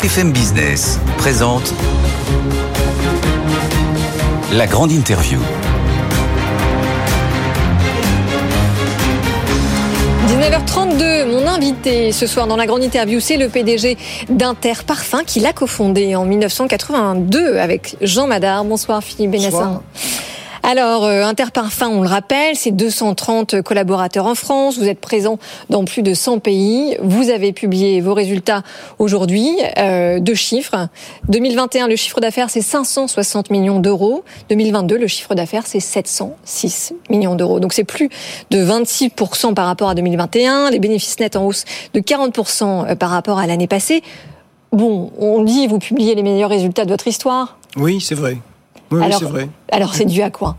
BFM Business présente la grande interview. 19h32, mon invité ce soir dans la grande interview, c'est le PDG d'Inter Parfum qu'il a cofondé en 1982 avec Jean Madard. Bonsoir Philippe Benassin. Alors, euh, Interparfum, on le rappelle, c'est 230 collaborateurs en France. Vous êtes présent dans plus de 100 pays. Vous avez publié vos résultats aujourd'hui. Euh, deux chiffres. 2021, le chiffre d'affaires, c'est 560 millions d'euros. 2022, le chiffre d'affaires, c'est 706 millions d'euros. Donc, c'est plus de 26% par rapport à 2021. Les bénéfices nets en hausse de 40% euh, par rapport à l'année passée. Bon, on dit, vous publiez les meilleurs résultats de votre histoire. Oui, c'est vrai. Oui, alors, c'est vrai. Alors, c'est dû à quoi?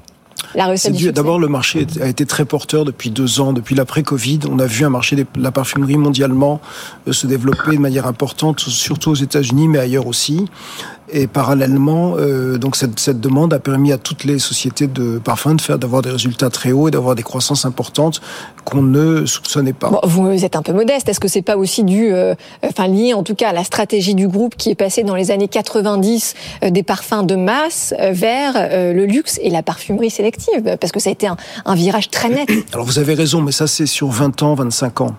D'abord, le marché a été très porteur depuis deux ans, depuis l'après-Covid. On a vu un marché de la parfumerie mondialement euh, se développer de manière importante, surtout aux États-Unis, mais ailleurs aussi. Et parallèlement, euh, donc cette, cette demande a permis à toutes les sociétés de parfums de faire d'avoir des résultats très hauts et d'avoir des croissances importantes qu'on ne soupçonnait pas. Bon, vous êtes un peu modeste. Est-ce que c'est pas aussi dû, euh, enfin lié en tout cas à la stratégie du groupe qui est passée dans les années 90 euh, des parfums de masse vers le luxe et la parfumerie sélective? Parce que ça a été un, un virage très net. Alors vous avez raison, mais ça c'est sur 20 ans, 25 ans.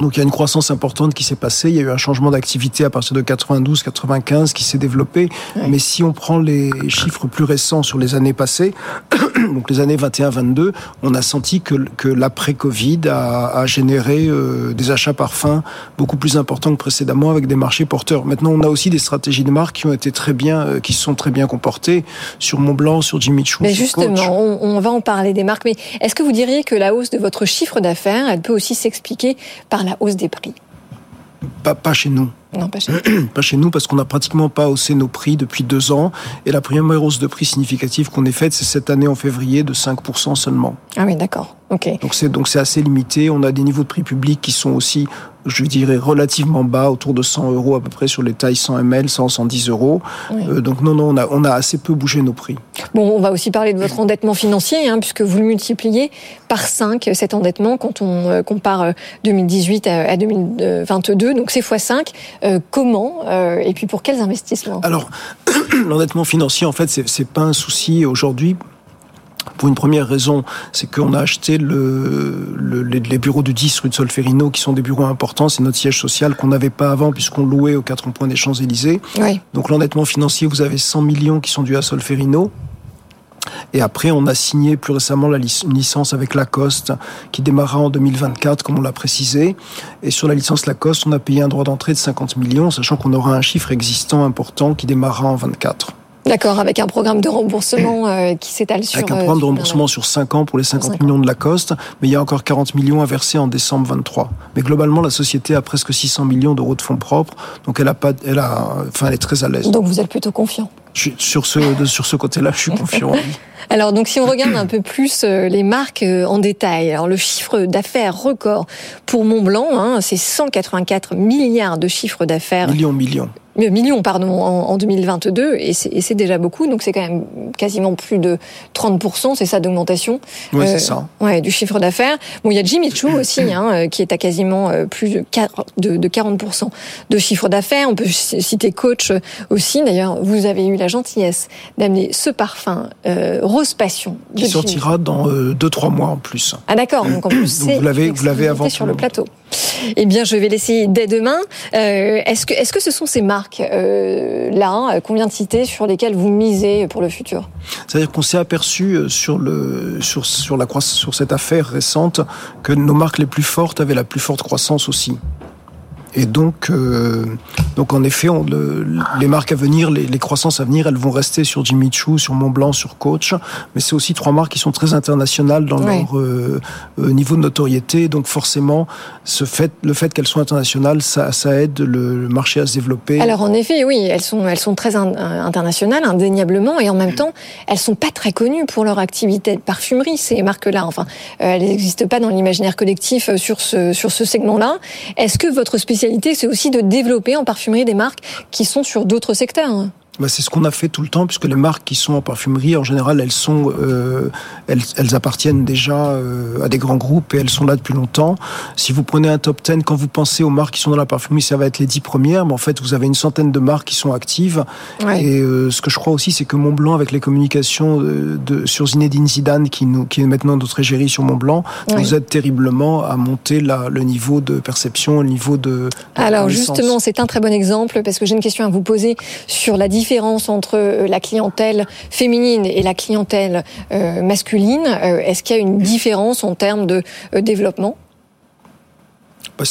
Donc il y a une croissance importante qui s'est passée, il y a eu un changement d'activité à partir de 92, 95 qui s'est développé. Mais si on prend les chiffres plus récents sur les années passées, donc les années 21-22, on a senti que, que l'après-Covid a, a généré euh, des achats parfums beaucoup plus importants que précédemment avec des marchés porteurs. Maintenant, on a aussi des stratégies de marque qui ont été très bien, euh, qui se sont très bien comportées sur Montblanc, sur Jimmy Choo. Mais justement, on, on va en parler des marques. Mais est-ce que vous diriez que la hausse de votre chiffre d'affaires, elle peut aussi s'expliquer par la hausse des prix Pas, pas chez nous. Non, pas chez pas chez nous parce qu'on n'a pratiquement pas haussé nos prix depuis deux ans. Et la première hausse de prix significative qu'on ait faite, c'est cette année en février de 5% seulement. Ah oui, d'accord. Ok. Donc c'est donc c'est assez limité. On a des niveaux de prix publics qui sont aussi, je dirais, relativement bas, autour de 100 euros à peu près sur les tailles 100 ml, 100, 110 euros. Oui. Euh, donc non, non, on a, on a assez peu bougé nos prix. Bon, on va aussi parler de votre endettement financier, hein, puisque vous le multipliez par 5, cet endettement, quand on euh, compare euh, 2018 à, à 2022, donc c'est x5. Euh, comment euh, et puis pour quels investissements Alors, l'endettement financier, en fait, c'est pas un souci aujourd'hui. Pour une première raison, c'est qu'on a acheté le, le- les, les bureaux du 10 rue de Solferino, qui sont des bureaux importants. C'est notre siège social qu'on n'avait pas avant, puisqu'on louait aux quatre points des Champs-Élysées. Oui. Donc l'endettement financier, vous avez 100 millions qui sont dus à Solferino. Et après, on a signé plus récemment la lic- une licence avec Lacoste qui démarra en 2024, comme on l'a précisé. Et sur la licence Lacoste, on a payé un droit d'entrée de 50 millions, sachant qu'on aura un chiffre existant important qui démarrera en 24. D'accord, avec un programme de remboursement euh, qui s'étale sur. Avec un euh, programme de remboursement sur 5 ans pour les 50 cinq ans. millions de Lacoste, mais il y a encore 40 millions à verser en décembre 23. Mais globalement, la société a presque 600 millions d'euros de fonds propres, donc elle a pas, elle a, enfin, elle est très à l'aise. Donc vous êtes plutôt confiant. Je Sur ce, de- sur ce côté-là, je suis confiant. Alors donc si on regarde un peu plus euh, les marques euh, en détail, alors le chiffre d'affaires record pour Montblanc, hein, c'est 184 milliards de chiffre d'affaires, Millions, millions. Euh, millions pardon, en, en 2022, et c'est et c'est déjà beaucoup, donc c'est quand même quasiment plus de 30%, c'est ça d'augmentation Ouais, Euh, c'est ça. ouais, du chiffre d'affaires. Bon, il y a Jimmy Choo aussi, hein, euh, qui est à quasiment euh, plus de, quar- de, de 40% de chiffre d'affaires. On peut citer Coach aussi. D'ailleurs, vous avez eu la gentillesse d'amener ce parfum euh, Rose Passion. de Qui Jimmy sortira dans 2-3 mois en plus. ah d'accord, donc en plus vous l'avez- une vous l'avez avant sur le plateau. Eh bien, je vais l'essayer dès demain. Euh, est-ce que est-ce que ce sont ces marques euh, là qu'on vient de citer sur lesquelles vous misez pour le futur? C'est-à-dire qu'on s'est aperçu euh, sur le sur sur la sur cette affaire récente que nos marques les plus fortes avaient la plus forte croissance aussi. Et donc, euh, donc en effet, on, les marques à venir, les, croissances à venir, elles vont rester sur Jimmy Choo, sur Montblanc, sur Coach. Mais c'est aussi trois marques qui sont très internationales dans leur euh, euh, niveau de notoriété. Donc forcément, ce fait, le fait qu'elles soient internationales, ça, ça aide le, marché à se développer. Alors en effet, oui, elles sont, elles sont très internationales, indéniablement, et en même temps, elles sont pas très connues pour leur activité de parfumerie. Ces marques-là, enfin, elles n'existent pas dans l'imaginaire collectif sur ce sur ce segment-là. Est-ce que votre spécialité c'est aussi de développer en parfumerie des marques qui sont sur d'autres secteurs. Bah, c'est ce qu'on a fait tout le temps, puisque les marques qui sont en parfumerie, en général, elles sont, euh, elles, elles, appartiennent déjà euh, à des grands groupes et elles sont là depuis longtemps. Si vous prenez un top 10, quand vous pensez aux marques qui sont dans la parfumerie, ça va être les 10 premières, mais en fait, vous avez une centaine de marques qui sont actives. Et euh, ce que je crois aussi, c'est que Montblanc, avec les communications de, sur Zinedine Zidane, qui, nous, qui est maintenant notre égérie sur Montblanc, nous aide terriblement à monter la, le niveau de perception, le niveau de. Alors justement, c'est un très bon exemple, parce que j'ai une question à vous poser sur la différence différence entre euh, la clientèle féminine et la clientèle euh, masculine euh, Est-ce qu'il y a une différence en termes de développement? Bah,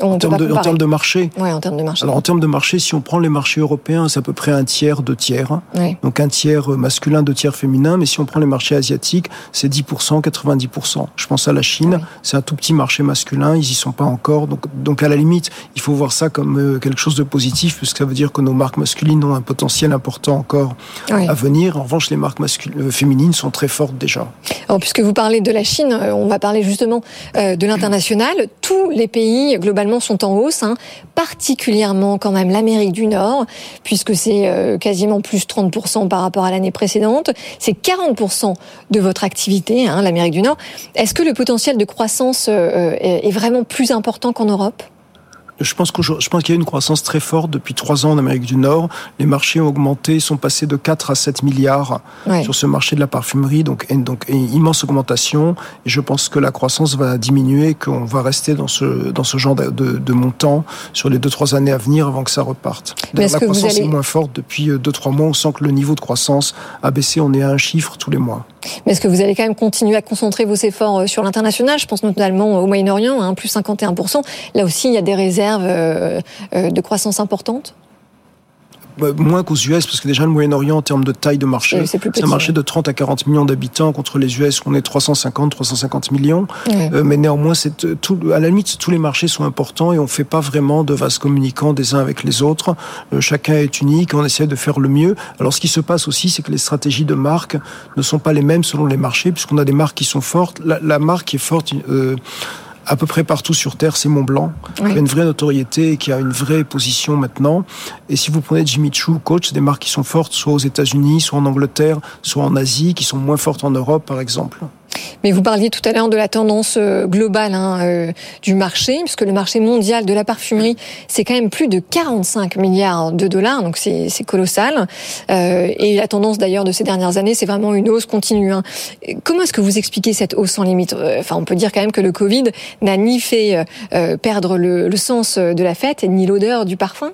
en termes, de, en termes, de, marché. Ouais, en termes de marché. Alors en termes de marché, si on prend les marchés européens, c'est à peu près un tiers, deux tiers. Donc un tiers masculin, deux tiers féminin. Mais si on prend les marchés asiatiques, c'est 10%, 90%. Je pense à la Chine, c'est un tout petit marché masculin, ils y sont pas encore. Donc, donc à la limite, il faut voir ça comme euh, quelque chose de positif, puisque ça veut dire que nos marques masculines ont un potentiel important encore à venir. En revanche, les marques euh, féminines sont très fortes déjà. Alors, puisque vous parlez de la Chine, euh, on va parler justement de l'international. Tous les pays globalement sont en hausse, hein, particulièrement quand même l'Amérique du Nord, puisque c'est euh, quasiment plus 30% par rapport à l'année précédente. C'est 40% de votre activité, hein, l'Amérique du Nord. Est-ce que le potentiel de croissance euh, est vraiment plus important qu'en Europe? Je pense qu'il y a une croissance très forte depuis trois ans en Amérique du Nord. Les marchés ont augmenté, sont passés de 4 à 7 milliards sur ce marché de la parfumerie, donc, donc une immense augmentation. Et je pense que la croissance va diminuer, qu'on va rester dans ce, dans ce genre de, de, montant sur les deux trois années à venir avant que ça reparte. la croissance est moins forte depuis euh, deux trois mois. On sent que le niveau de croissance a baissé. On est à un chiffre tous les mois. Mais est-ce que vous allez quand même continuer à concentrer vos efforts euh, sur l'international? Je pense notamment au Moyen-Orient, hein, plus 51%. Là aussi, il y a des réserves euh, euh, de croissance importantes bah, moins qu'aux US, parce que déjà le Moyen-Orient en termes de taille de marché, c'est un marché de 30 à 40 millions d'habitants contre les US on est 350, 350 millions. mais néanmoins, c'est tout, à la limite, tous les marchés sont importants et on fait pas vraiment de vases communicants des uns avec les autres. chacun est unique, on essaie de faire le mieux. Alors ce qui se passe aussi, c'est que les stratégies de marque ne sont pas les mêmes selon les marchés, puisqu'on a des marques qui sont fortes. La, la marque qui est forte. Euh, à peu près partout sur Terre, c'est Mont Blanc, qui a une vraie notoriété, qui a une vraie position maintenant. Et si vous prenez Jimmy Choo, Coach, c'est des marques qui sont fortes soit aux États-Unis, soit en Angleterre, soit en Asie, qui sont moins fortes en Europe, par exemple. Mais vous parliez tout à l'heure de la tendance euh, globale hein, euh, du marché, puisque le marché mondial de la parfumerie, c'est quand même plus de 45 milliards de dollars, donc c'est colossal. Euh, et la tendance d'ailleurs de ces dernières années, c'est vraiment une hausse continue. Hein. Comment est-ce que vous expliquez cette hausse sans limite? Enfin, on peut dire quand même que le Covid n'a ni fait perdre le sens de la fête, ni l'odeur du parfum?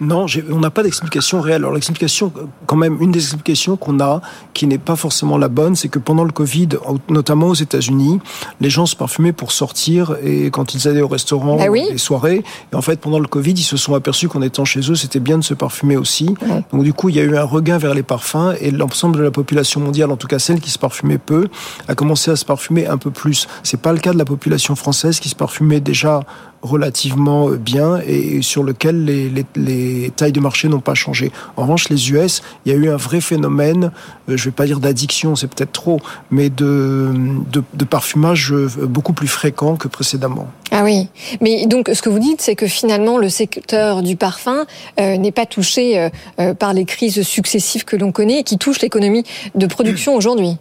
Non, on n'a pas d'explication réelle. Alors l'explication, quand même, une des explications qu'on a, qui n'est pas forcément la bonne, c'est que pendant le Covid, notamment aux États-Unis, les gens se parfumaient pour sortir et quand ils allaient au restaurant, bah les soirées. Et en fait, pendant le Covid, ils se sont aperçus qu'en étant chez eux, c'était bien de se parfumer aussi. Donc du coup, il y a eu un regain vers les parfums et l'ensemble de la population mondiale, en tout cas celle qui se parfumait peu, a commencé à se parfumer un peu plus. C'est pas le cas de la population française qui se parfumait déjà relativement bien et sur lequel les, les, les tailles de marché n'ont pas changé. En revanche, les US, il y a eu un vrai phénomène, euh, je vais pas dire d'addiction, c'est peut-être trop, mais de, parfumage euh, beaucoup plus fréquent que précédemment. Ah oui, mais donc ce que vous dites, c'est que finalement le secteur du parfum euh, n'est pas touché par les crises successives que l'on connaît et qui touchent l'économie de production aujourd'hui.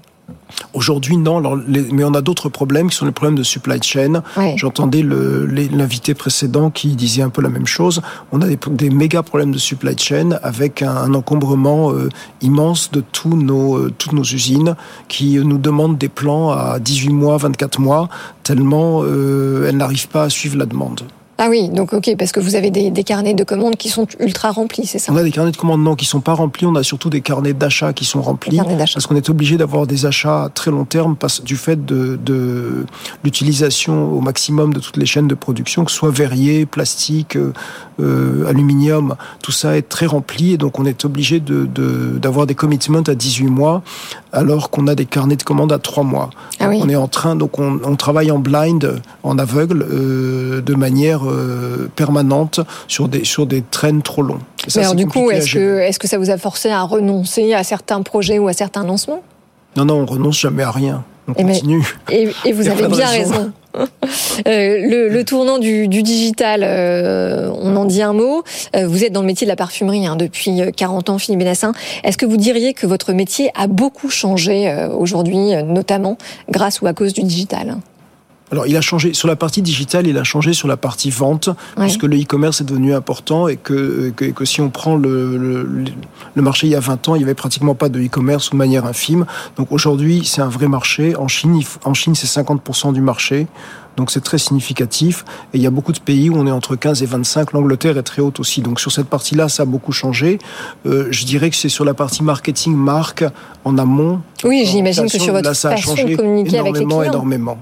Aujourd'hui, non. mais on a d'autres problèmes qui sont les problèmes de supply chain. J'entendais l'invité précédent qui disait un peu la même chose. On a des, méga problèmes de supply chain avec un, encombrement euh, immense de tous nos, euh, toutes nos usines qui nous demandent des plans à 18 mois, 24 mois, tellement euh, elles n'arrivent pas à suivre la demande. Ah oui, donc ok, parce que vous avez des, des carnets de commandes qui sont ultra remplis, c'est ça On a des carnets de commandes non qui sont pas remplis, on a surtout des carnets d'achat qui sont remplis, parce qu'on est obligé d'avoir des achats à très long terme parce, du fait de, de l'utilisation au maximum de toutes les chaînes de production, que ce soit verrier, plastique, euh, euh aluminium, tout ça est très rempli et donc on est obligé d'avoir de, d'avoir des commitments à 18 mois alors qu'on a des carnets de commandes à 3 mois. Ah oui. On est en train, donc on, on travaille en blind, en aveugle, euh, de manière euh, permanente sur des, sur des traînes trop longs. Mais alors, du coup, est-ce que, est que ça vous a forcé à renoncer à certains projets ou à certains lancements? Non, non, on renonce jamais à rien. On et continue. et, et, vous avez bien raison. Euh, le, le, tournant du, du digital, euh, on en dit un mot. Vous êtes dans le métier de la parfumerie hein, depuis 40 ans, Philippe Benassin. Est-ce que vous diriez que votre métier a beaucoup changé aujourd'hui, notamment grâce ou à cause du digital? Alors, il a changé sur la partie digitale, il a changé sur la partie vente, puisque le e-commerce est devenu important et que, que, que si on prend le, le, le, marché il y a 20 ans, il y avait pratiquement pas de e-commerce ou de manière infime. Donc aujourd'hui, c'est un vrai marché. En Chine, en Chine, c'est 50% du marché. Donc c'est très significatif. Et il y a beaucoup de pays où on est entre 15 et 25. L'Angleterre est très haute aussi. Donc sur cette partie-là, ça a beaucoup changé. Euh, je dirais que c'est sur la partie marketing, marque, en amont. Oui, j'imagine que sur votre façon de communiquer avec les clients. Énormément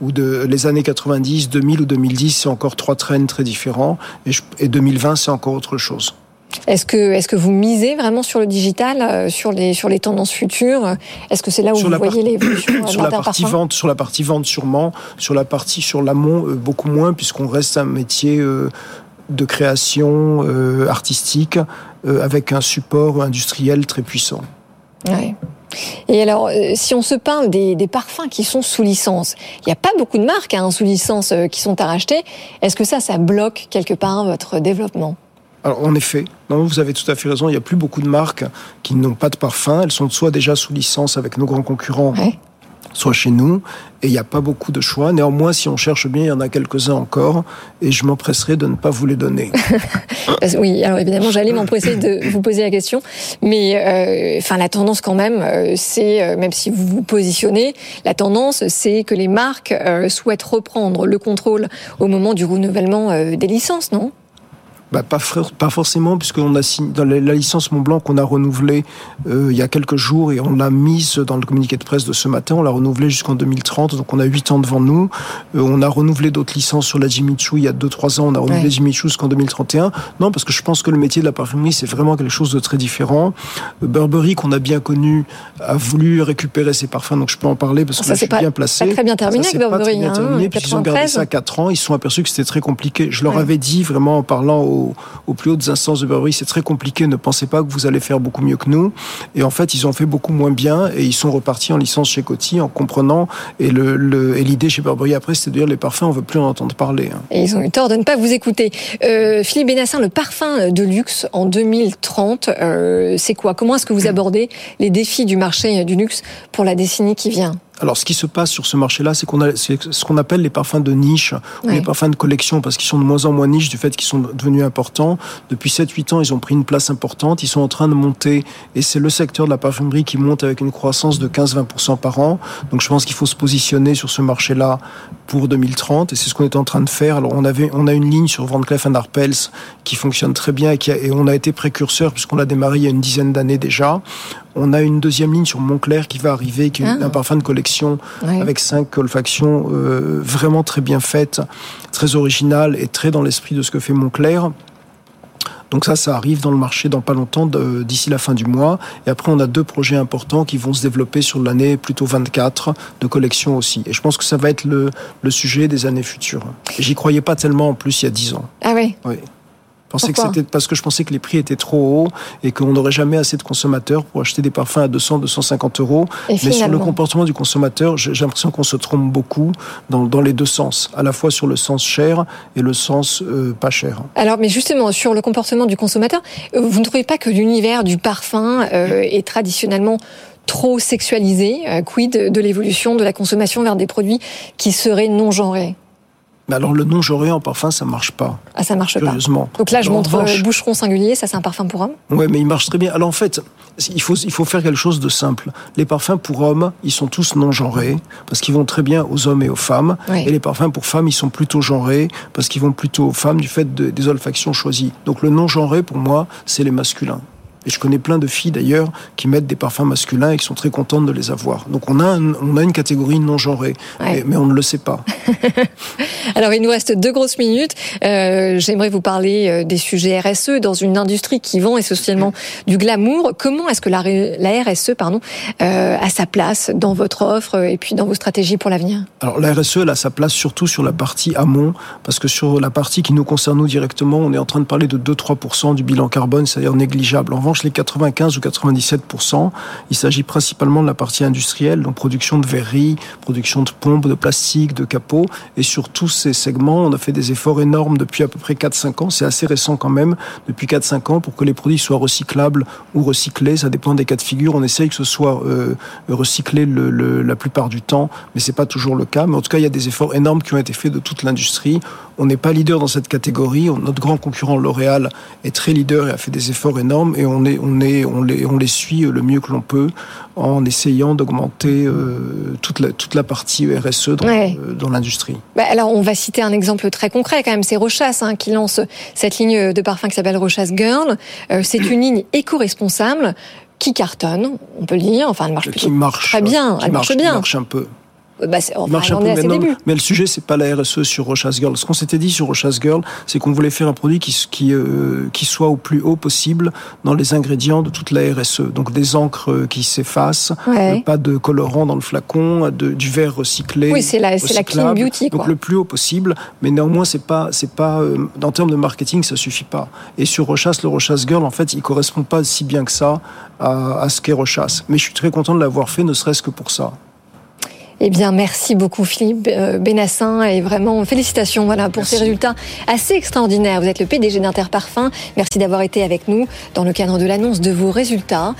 ou de les années 90, 2000 ou 2010, c'est encore trois trends très différents, et, et 2020, c'est encore autre chose. Est-ce que, est-ce que vous misez vraiment sur le digital, euh, sur les, sur les tendances futures? Est-ce que c'est là où vous voyez l'évolution Sur la partie vente, sur la partie vente sûrement, sur la partie sur l'amont euh, beaucoup moins puisqu'on reste un métier euh, de création artistique avec un support industriel très puissant. Ouais. Et alors, euh, si on se parle des, des parfums qui sont sous licence, il n'y a pas beaucoup de marques hein, sous licence euh, qui sont à racheter. Est-ce que ça, ça bloque quelque part votre développement? Alors en effet, non, vous avez tout à fait raison. Il n'y a plus beaucoup de marques qui n'ont pas de parfum. Elles sont soit déjà sous licence avec nos grands concurrents, ouais soit chez nous, et il n'y a pas beaucoup de choix. Néanmoins, si on cherche bien, il y en a quelques-uns encore, et je m'empresserai de ne pas vous les donner. oui, alors évidemment, j'allais m'empresser de vous poser la question, mais euh, enfin la tendance quand même, euh, c'est euh, même si vous vous positionnez, la tendance, c'est que les marques souhaitent reprendre le contrôle au moment du renouvellement des licences, non? Bah, pas, pas forcément, puisqu'on a signé dans la, licence Mont Blanc qu'on a renouvelée euh, il y a quelques jours et on l'a mise dans le communiqué de presse de ce matin. On l'a renouvelée jusqu'en 2030, donc on a 8 ans devant nous. Euh, on a renouvelé d'autres licences sur la Jimmy Choo il y a 2-3 ans. On a renouvelé ouais. Jimmy Choo jusqu'en 2031. Non, parce que je pense que le métier de la parfumerie c'est vraiment quelque chose de très différent. Burberry qu'on a bien connu a voulu récupérer ses parfums, donc je peux en parler parce que ça, là, je suis pas, bien placé. Pas très bien terminé ça, avec Burberry. Pas très bien hein, terminé, puis ils ont gardé ça 4 ans. Ils se sont aperçus que c'était très compliqué. Je leur ouais. avais dit vraiment en parlant au aux, plus hautes instances de Burberry, c'est très compliqué, ne pensez pas que vous allez faire beaucoup mieux que nous. Et en fait, ils ont fait beaucoup moins bien et ils sont repartis en licence chez Coty en comprenant. Et l'idée le, chez Burberry après, c'était de dire les parfums, on veut plus en entendre parler. Hein. Et ils ont eu tort de ne pas vous écouter. Euh, Philippe Bénassin, le parfum de luxe en 2030, euh, c'est quoi? Comment est-ce que vous abordez les défis du marché du luxe pour la décennie qui vient? Alors, ce qui se passe sur ce marché-là, c'est qu'on a ce qu'on appelle les parfums de niche ou les parfums de collection, parce qu'ils sont de moins en moins niche du fait qu'ils sont devenus importants. Depuis 7-8 ans, ils ont pris une place importante. Ils sont en train de monter, et c'est le secteur de la parfumerie qui monte avec une croissance de 15-20% par an. Donc, je pense qu'il faut se positionner sur ce marché-là pour 2030, et c'est ce qu'on est en train de faire. Alors, on avait, on a une ligne sur Van Cleef Arpels qui fonctionne très bien et, qui a, et on a été précurseur puisqu'on l'a démarré il y a une dizaine d'années déjà. On a une deuxième ligne sur Montclair qui va arriver, qui est ah. un parfum de collection oui. avec cinq olfactions euh, vraiment très bien faites, très originales et très dans l'esprit de ce que fait Montclair. Donc ça, ça arrive dans le marché dans pas longtemps, d'ici la fin du mois. Et après, on a deux projets importants qui vont se développer sur l'année plutôt 24 de collection aussi. Et je pense que ça va être le, le sujet des années futures. J'y croyais pas tellement en plus il y a 10 ans. Ah oui. Oui pensais que c'était parce que je pensais que les prix étaient trop hauts et qu'on n'aurait jamais assez de consommateurs pour acheter des parfums à 200, 250 euros. Et Mais finalement... sur le comportement du consommateur, j'ai l'impression qu'on se trompe beaucoup dans, dans, les deux sens, à la fois sur le sens cher et le sens euh, pas cher. Alors, mais justement, sur le comportement du consommateur, euh, vous ne trouvez pas que l'univers du parfum euh, est traditionnellement trop sexualisé Quid de l'évolution de la consommation vers des produits qui seraient non genrés Mais alors le non genré en parfum, ça marche pas. Ah, ça marche curieusement. pas. Donc là, je Alors, montre revanche- le boucheron singulier. Ça, c'est un parfum pour homme. Ouais, mais il marche très bien. Alors en fait, il faut, il faut faire quelque chose de simple. Les parfums pour hommes, ils sont tous non genrés, parce qu'ils vont très bien aux hommes et aux femmes. Oui. Et les parfums pour femmes, ils sont plutôt genrés, parce qu'ils vont plutôt aux femmes du fait de- des olfactions choisies. Donc le non genré, pour moi, c'est les masculins. Et je connais plein de filles d'ailleurs qui mettent des parfums masculins et qui sont très contentes de les avoir. Donc on a, un- on a une catégorie non genrée, Ouais. mais, mais on ne le sait pas. Alors, il nous reste deux grosses minutes. Euh, J'aimerais vous parler euh, des sujets RSE dans une industrie qui vend essentiellement du glamour. Comment est-ce que la RSE pardon, euh, a sa place dans votre offre et puis dans vos stratégies pour l'avenir? Alors la RSE, elle a sa place surtout sur la partie amont, parce que sur la partie qui nous concerne nous directement, on est en train de parler de 2-3% du bilan carbone, c'est-à-dire négligeable. En les 95 ou 97%, il s'agit principalement de la partie industrielle, donc production de verreries, production de pompes, de plastique, de capots, et sur tous ces segments, on a fait des efforts énormes depuis à peu près 4-5 ans, c'est assez récent quand même, depuis 4-5 ans, pour que les produits soient recyclables ou recyclés, ça dépend des cas de figure, on essaye que ce soit euh, recyclé la plupart du temps, mais c'est pas toujours le cas. Mais en tout cas, il y a des efforts énormes qui ont été faits de toute l'industrie. On n'est pas leader dans cette catégorie. On- Notre grand concurrent L'Oréal est très leader et a fait des efforts énormes. Et on est, on est, on les, on les suit le mieux que l'on peut en essayant d'augmenter euh, toute la, toute la partie RSE dans, Ouais. euh, dans l'industrie. Bah, alors, on va citer un exemple très concret quand même. C'est Rochas hein, qui lance cette ligne de parfum qui s'appelle Rochas Girl. Euh, c'est une ligne éco-responsable qui cartonne, on peut le dire. Enfin, elle marche qui marche très bien. qui Elle marche bien. marche un peu. Bah, enfin, marche un peu débuts. mais le sujet c'est pas la RSE sur Rochas Girl. Ce qu'on s'était dit sur Rochas Girl, c'est qu'on voulait faire un produit qui qui euh, qui soit au plus haut possible dans les ingrédients de toute la RSE. Donc des encres euh, qui s'effacent, Ouais. pas de colorant dans le flacon, de, du verre recyclé. Oui, c'est la- la clean beauty, Donc quoi. le plus haut possible, mais néanmoins c'est pas c'est pas euh, en termes de marketing ça suffit pas. Et sur Rochas, le Rochas Girl en fait il correspond pas si bien que ça à, à ce qu'est Rochas. Mais je suis très content de l'avoir fait, ne serait-ce que pour ça. Eh bien, merci beaucoup Philippe euh, Bénassin et vraiment félicitations voilà pour Merci. ces résultats assez extraordinaires. Vous êtes le PDG d'Interparfum. Merci d'avoir été avec nous dans le cadre de l'annonce de vos résultats.